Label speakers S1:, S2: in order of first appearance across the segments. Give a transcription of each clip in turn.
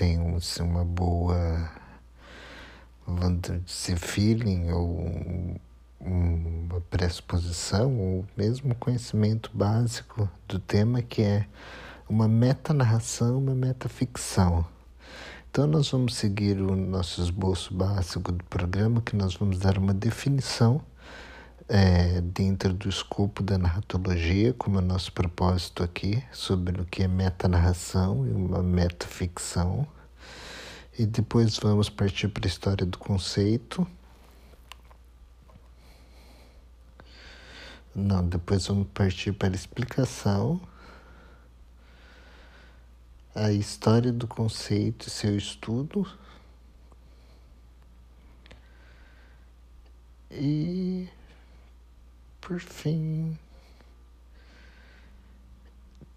S1: tem assim, uma boa vamos dizer, feeling ou uma pressuposição ou mesmo conhecimento básico do tema que é uma metanarração, uma metaficção. Então nós vamos seguir o nosso esboço básico do programa que nós vamos dar uma definição é, dentro do escopo da narratologia, como é o nosso propósito aqui, sobre o que é metanarração e uma metaficção. E depois vamos partir para a história do conceito. Não, depois vamos partir para a explicação. A história do conceito e seu estudo. E por fim,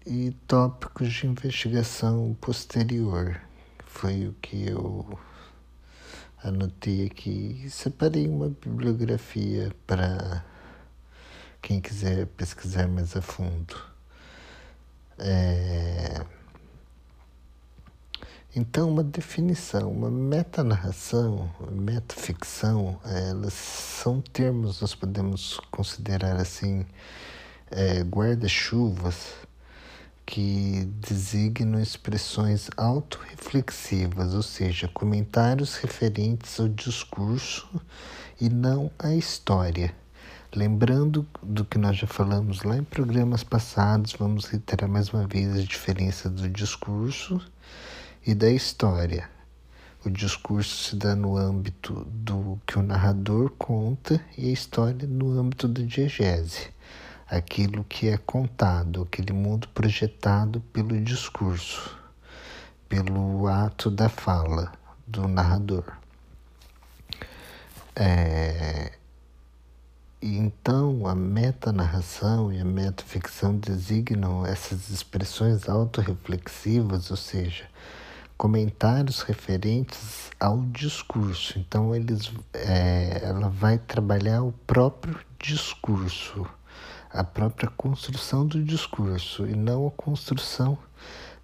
S1: e tópicos de investigação posterior. Foi o que eu anotei aqui. Separei uma bibliografia para quem quiser pesquisar mais a fundo. É... Então, uma definição, uma metanarração, metaficção, elas são termos, nós podemos considerar assim, é, guarda-chuvas que designam expressões autorreflexivas, ou seja, comentários referentes ao discurso e não à história. Lembrando do que nós já falamos lá em programas passados, vamos reiterar mais uma vez a diferença do discurso e da história. O discurso se dá no âmbito do que o narrador conta e a história no âmbito da diegese, aquilo que é contado, aquele mundo projetado pelo discurso, pelo ato da fala do narrador. É, então, a metanarração e a metaficção designam essas expressões autorreflexivas, ou seja, comentários referentes ao discurso. Então, eles, é, ela vai trabalhar o próprio discurso, a própria construção do discurso e não a construção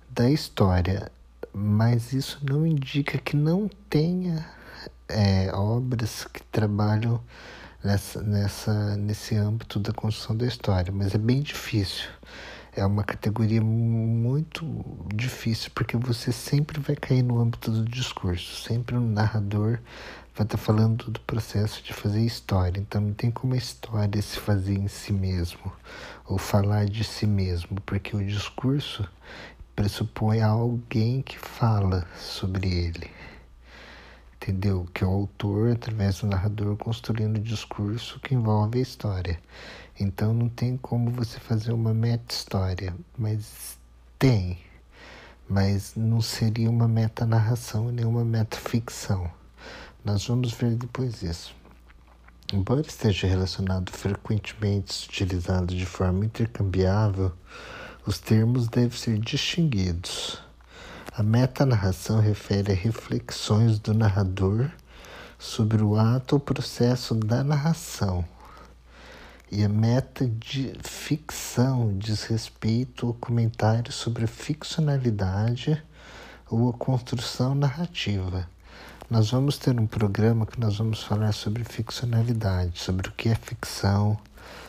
S1: da história. Mas isso não indica que não tenha é, obras que trabalham nessa, nessa, nesse âmbito da construção da história, mas é bem difícil é uma categoria muito difícil, porque você sempre vai cair no âmbito do discurso, sempre o narrador vai estar falando do processo de fazer história, então não tem como a história se fazer em si mesmo, ou falar de si mesmo, porque o discurso pressupõe alguém que fala sobre ele. Entendeu? Que é o autor, através do narrador, construindo o discurso que envolve a história. Então não tem como você fazer uma meta-história, mas tem. Mas não seria uma meta-narração nem uma meta-ficção. Nós vamos ver depois isso. Embora esteja relacionado frequentemente utilizado de forma intercambiável, os termos devem ser distinguidos. A metanarração refere a reflexões do narrador sobre o ato ou processo da narração e a meta de ficção diz respeito ao comentário sobre a ficcionalidade ou a construção narrativa. Nós vamos ter um programa que nós vamos falar sobre ficcionalidade, sobre o que é ficção,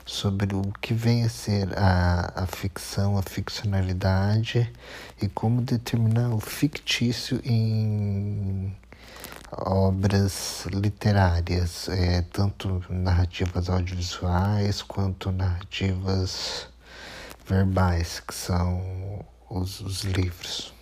S1: sobre o que vem a ser a, a ficção, a ficcionalidade e como determinar o fictício em obras literárias, é, tanto narrativas audiovisuais quanto narrativas verbais, que são os, os livros.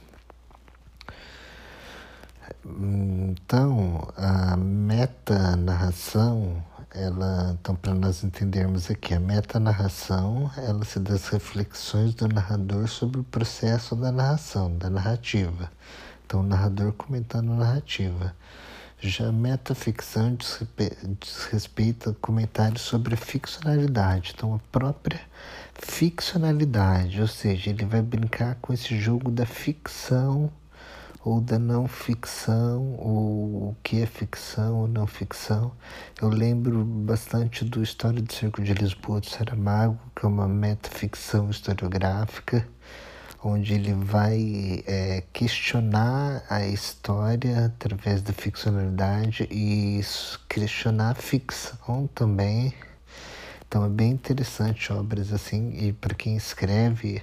S1: Então, a metanarração, ela, então para nós entendermos aqui, a metanarração, ela se dá as reflexões do narrador sobre o processo da narração, da narrativa. Então, o narrador comentando a narrativa. Já a metaficção diz, diz respeito a comentários sobre a ficcionalidade. Então, a própria ficcionalidade, ou seja, ele vai brincar com esse jogo da ficção ou da não ficção, ou o que é ficção ou não ficção. Eu lembro bastante do História do Circo de Lisboa do Saramago, que é uma metaficção historiográfica onde ele vai é, questionar a história através da ficcionalidade e questionar a ficção também. Então é bem interessante obras assim e para quem escreve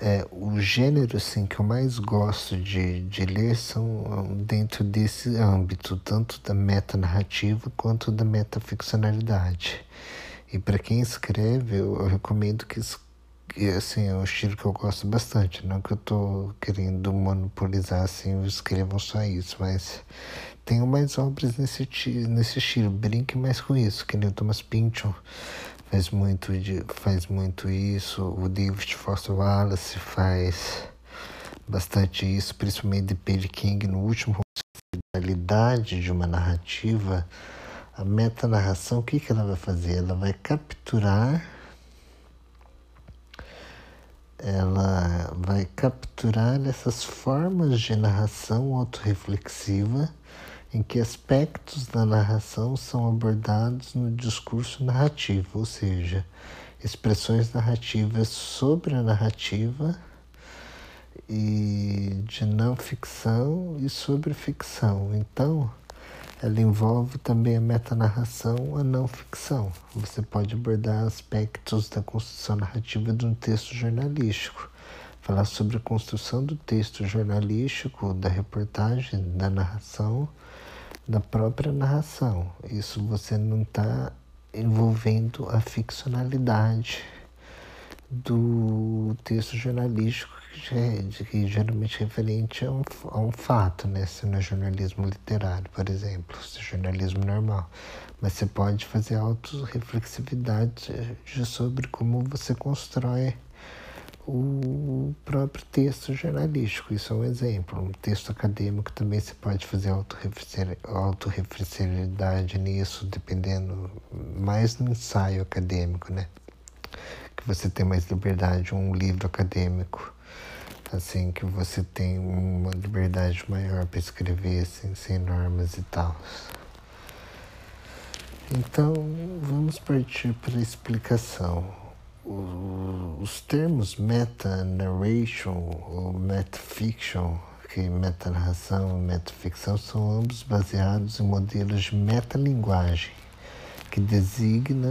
S1: é, o gênero assim que eu mais gosto de, de ler são dentro desse âmbito tanto da metanarrativa quanto da metaficcionalidade e para quem escreve eu, eu recomendo que assim, é um estilo que eu gosto bastante. Não que eu tô querendo monopolizar assim, escrevam só isso, mas tenho mais obras nesse, nesse estilo. Brinque mais com isso, que nem o Thomas Pynchon faz muito, faz muito isso, o David Foster Wallace faz bastante isso, principalmente de Perry King no último realidade de uma narrativa, a metanarração, o que, que ela vai fazer? Ela vai capturar ela vai capturar essas formas de narração autorreflexiva em que aspectos da narração são abordados no discurso narrativo, ou seja, expressões narrativas sobre a narrativa e de não ficção e sobre ficção. Então, ela envolve também a metanarração, a não ficção. Você pode abordar aspectos da construção narrativa de um texto jornalístico, falar sobre a construção do texto jornalístico, da reportagem, da narração, da própria narração. Isso você não está envolvendo a ficcionalidade do texto jornalístico que, que geralmente é referente a um, a um fato, né? Se não é jornalismo literário, por exemplo, se é jornalismo normal. Mas você pode fazer autorreflexividade sobre como você constrói o próprio texto jornalístico. Isso é um exemplo. Um texto acadêmico também você pode fazer autorreferencialidade nisso, dependendo mais no ensaio acadêmico, né? que você tem mais liberdade, um livro acadêmico, assim, que você tem uma liberdade maior para escrever, assim, sem normas e tal. Então, vamos partir para a explicação. Os termos meta-narration ou metafiction, que meta-narração e metaficção, são ambos baseados em modelos de metalinguagem, que designa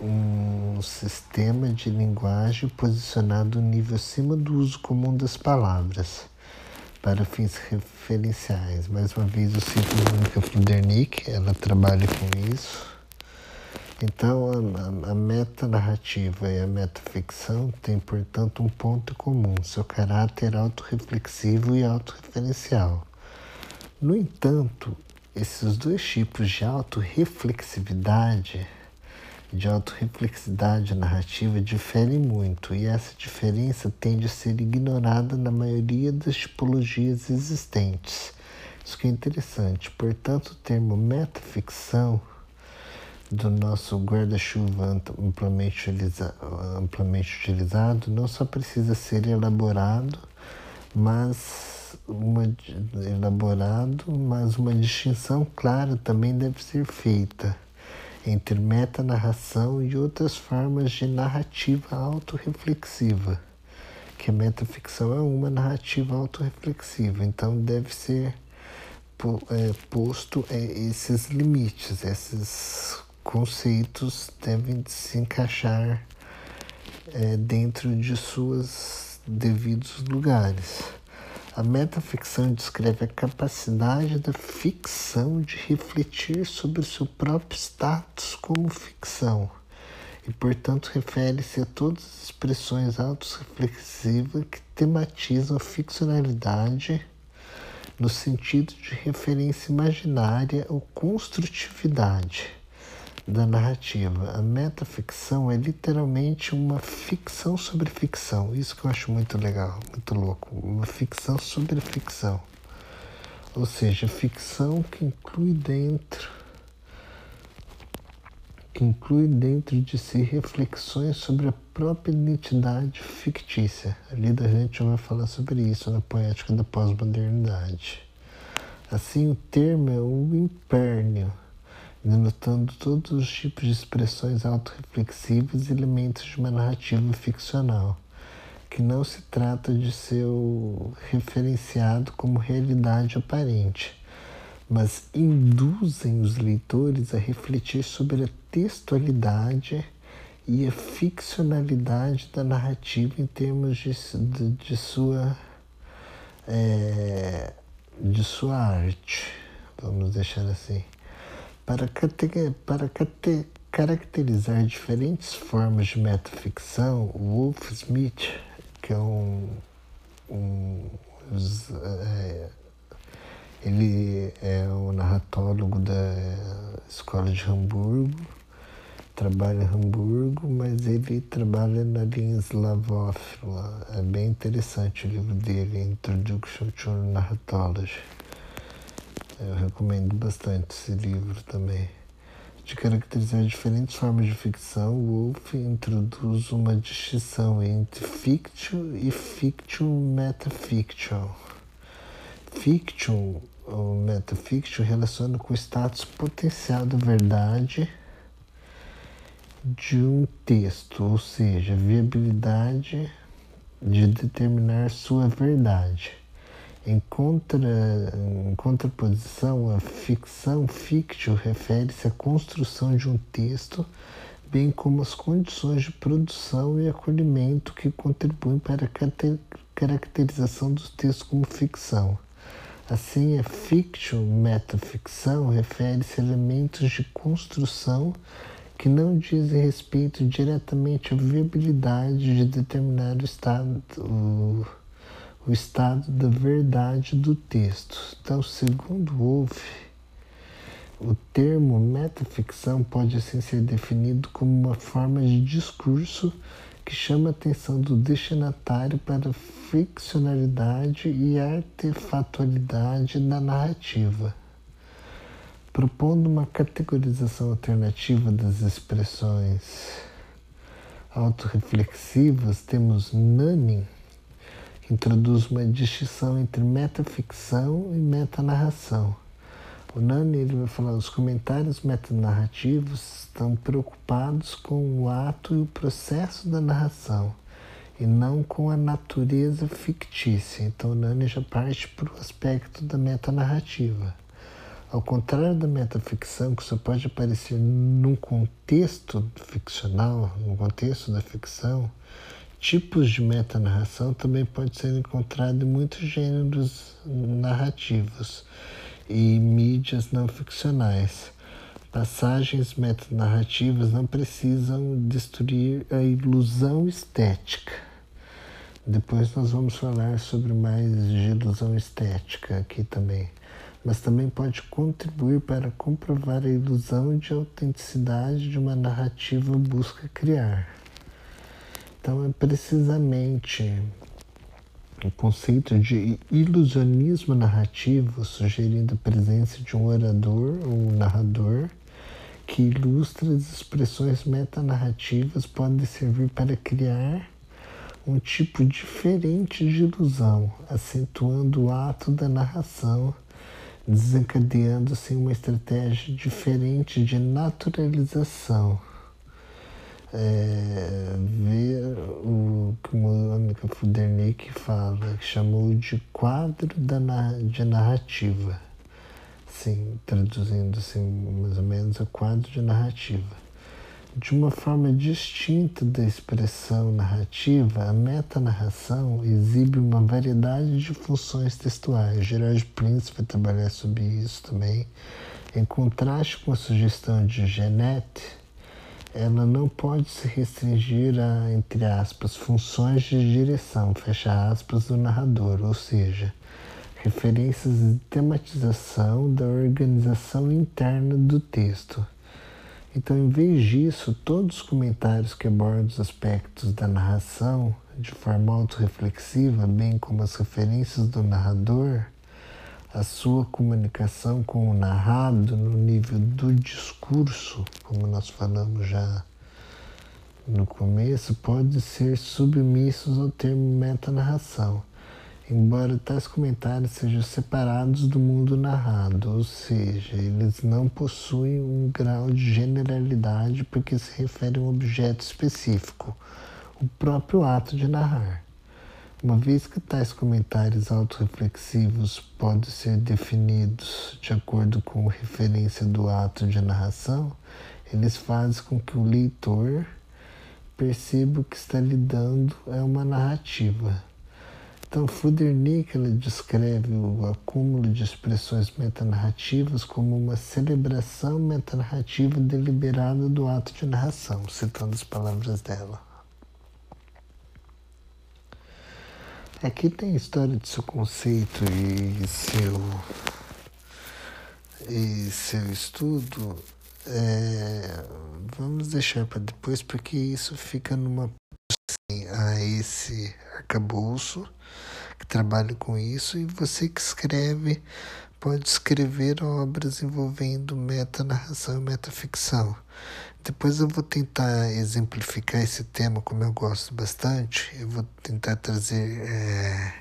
S1: um sistema de linguagem posicionado no nível acima do uso comum das palavras para fins referenciais. Mais uma vez, eu cito a Mônica Fludernick, ela trabalha com isso. Então, a, a, a meta-narrativa e a metaficção têm, portanto, um ponto comum, seu caráter autorreflexivo e autorreferencial. No entanto, esses dois tipos de autorreflexividade de autorreflexidade narrativa diferem muito, e essa diferença tende a ser ignorada na maioria das tipologias existentes. Isso que é interessante. Portanto, o termo metaficção do nosso guarda-chuva amplamente, amplamente utilizado não só precisa ser elaborado, mas uma, elaborado, mas uma distinção clara também deve ser feita entre metanarração e outras formas de narrativa autorreflexiva, que a metaficção é uma narrativa autorreflexiva, então deve ser é, posto é, esses limites, esses conceitos devem se encaixar é, dentro de suas devidos lugares. A metaficção descreve a capacidade da ficção de refletir sobre seu próprio status como ficção e, portanto, refere-se a todas as expressões autorreflexivas que tematizam a ficcionalidade no sentido de referência imaginária ou construtividade da narrativa. A metaficção é literalmente uma ficção sobre ficção. Isso que eu acho muito legal, muito louco. Uma ficção sobre ficção. Ou seja, ficção que inclui dentro que inclui dentro de si reflexões sobre a própria identidade fictícia. A Lida Hunt vai falar sobre isso na poética da pós-modernidade. Assim, o termo é o impérnio denotando todos os tipos de expressões autorreflexivas e elementos de uma narrativa ficcional, que não se trata de seu referenciado como realidade aparente, mas induzem os leitores a refletir sobre a textualidade e a ficcionalidade da narrativa em termos de, de, de sua é, de sua arte, vamos deixar assim, para, para caracterizar diferentes formas de metaficção, o Wolf Smith, que é um, um é, ele é um narratólogo da escola de Hamburgo, trabalha em Hamburgo, mas ele trabalha na linha slavófila. É bem interessante o livro dele, Introduction to Narratology. Eu recomendo bastante esse livro também. De caracterizar diferentes formas de ficção, Wolff introduz uma distinção entre fiction e fiction metafiction. Fiction ou metafiction relaciona com o status potencial da verdade de um texto, ou seja, viabilidade de determinar sua verdade. Em, contra, em contraposição, a ficção fiction refere-se à construção de um texto, bem como as condições de produção e acolhimento que contribuem para a caracterização dos textos como ficção. Assim, a fiction metaficção refere-se a elementos de construção que não dizem respeito diretamente à viabilidade de determinar o estado, o, estado da verdade do texto. Então, segundo Wolff, o termo metaficção pode assim ser definido como uma forma de discurso que chama a atenção do destinatário para a ficcionalidade e artefatualidade da narrativa. Propondo uma categorização alternativa das expressões autorreflexivas, temos Nani, que introduz uma distinção entre metaficção e metanarração. O Nani ele vai falar os comentários metanarrativos estão preocupados com o ato e o processo da narração e não com a natureza fictícia. Então o Nani já parte para o aspecto da metanarrativa. Ao contrário da metaficção, que só pode aparecer num contexto ficcional, no contexto da ficção, tipos de metanarração também pode ser encontrado em muitos gêneros narrativos e mídias não ficcionais. Passagens metanarrativas não precisam destruir a ilusão estética. Depois nós vamos falar sobre mais de ilusão estética aqui também mas também pode contribuir para comprovar a ilusão de autenticidade de uma narrativa busca criar. Então, é precisamente o conceito de ilusionismo narrativo, sugerindo a presença de um orador ou um narrador que ilustra as expressões metanarrativas, podem servir para criar um tipo diferente de ilusão, acentuando o ato da narração desencadeando-se uma estratégia diferente de naturalização. É, ver o que Mônica Fudernick fala, que chamou de quadro da, de narrativa. Sim, traduzindo assim, mais ou menos, o quadro de narrativa de uma forma distinta da expressão narrativa, a metanarração exibe uma variedade de funções textuais. Gerard Prince vai trabalhar sobre isso também. Em contraste com a sugestão de Genet, ela não pode se restringir a, entre aspas, funções de direção, fecha aspas, do narrador, ou seja, referências de tematização da organização interna do texto. Então, em vez disso, todos os comentários que abordam os aspectos da narração de forma autorreflexiva, bem como as referências do narrador, a sua comunicação com o narrado no nível do discurso, como nós falamos já no começo, pode ser submissos ao termo metanarração embora tais comentários sejam separados do mundo narrado, ou seja, eles não possuem um grau de generalidade porque se referem a um objeto específico, o próprio ato de narrar. Uma vez que tais comentários autorreflexivos podem ser definidos de acordo com referência do ato de narração, eles fazem com que o leitor perceba que está lidando é uma narrativa. Então, Fudernick descreve o acúmulo de expressões metanarrativas como uma celebração metanarrativa deliberada do ato de narração, citando as palavras dela. Aqui tem a história de seu conceito e seu, e seu estudo. É, vamos deixar para depois, porque isso fica numa assim, a esse arcabouço que trabalha com isso, e você que escreve pode escrever obras envolvendo metanarração e metaficção. Depois eu vou tentar exemplificar esse tema, como eu gosto bastante. Eu vou tentar trazer é,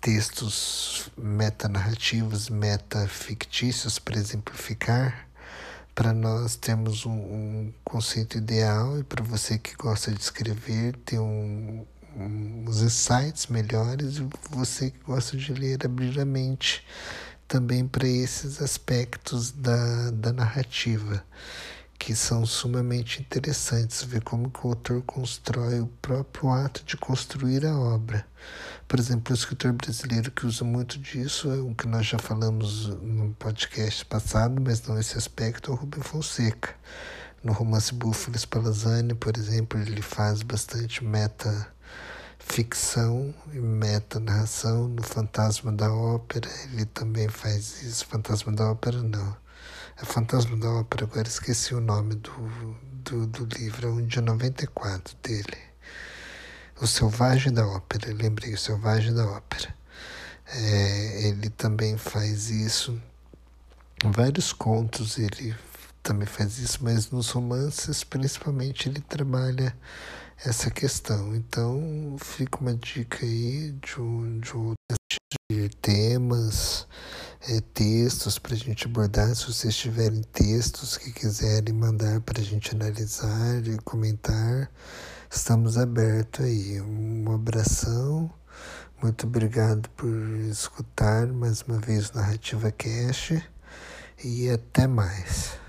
S1: textos metanarrativos, metafictícios para exemplificar, para nós termos um, um, conceito ideal. E para você que gosta de escrever ter um, uns insights melhores. E você que gosta de ler abrir a mente também para esses aspectos da, da narrativa que são sumamente interessantes, ver como o autor constrói o próprio ato de construir a obra. Por exemplo, o escritor brasileiro que usa muito disso é o que nós já falamos no podcast passado, mas não esse aspecto, é o Rubem Fonseca. No romance Búfalo Spallanzani, por exemplo, ele faz bastante meta ficção e meta narração no Fantasma da Ópera ele também faz isso Fantasma da Ópera não é Fantasma da Ópera, agora esqueci o nome do, do, do livro, é um de 94 dele. O Selvagem da Ópera, lembrei, o Selvagem da Ópera. É, ele também faz isso. Vários contos ele também faz isso, mas nos romances, principalmente, ele trabalha essa questão. Então, fica uma dica aí de, de, de temas é, textos para a gente abordar. Se vocês tiverem textos que quiserem mandar para a gente analisar e comentar, estamos abertos aí. Um abração. Muito obrigado por escutar mais uma vez Narrativa Cash e até mais.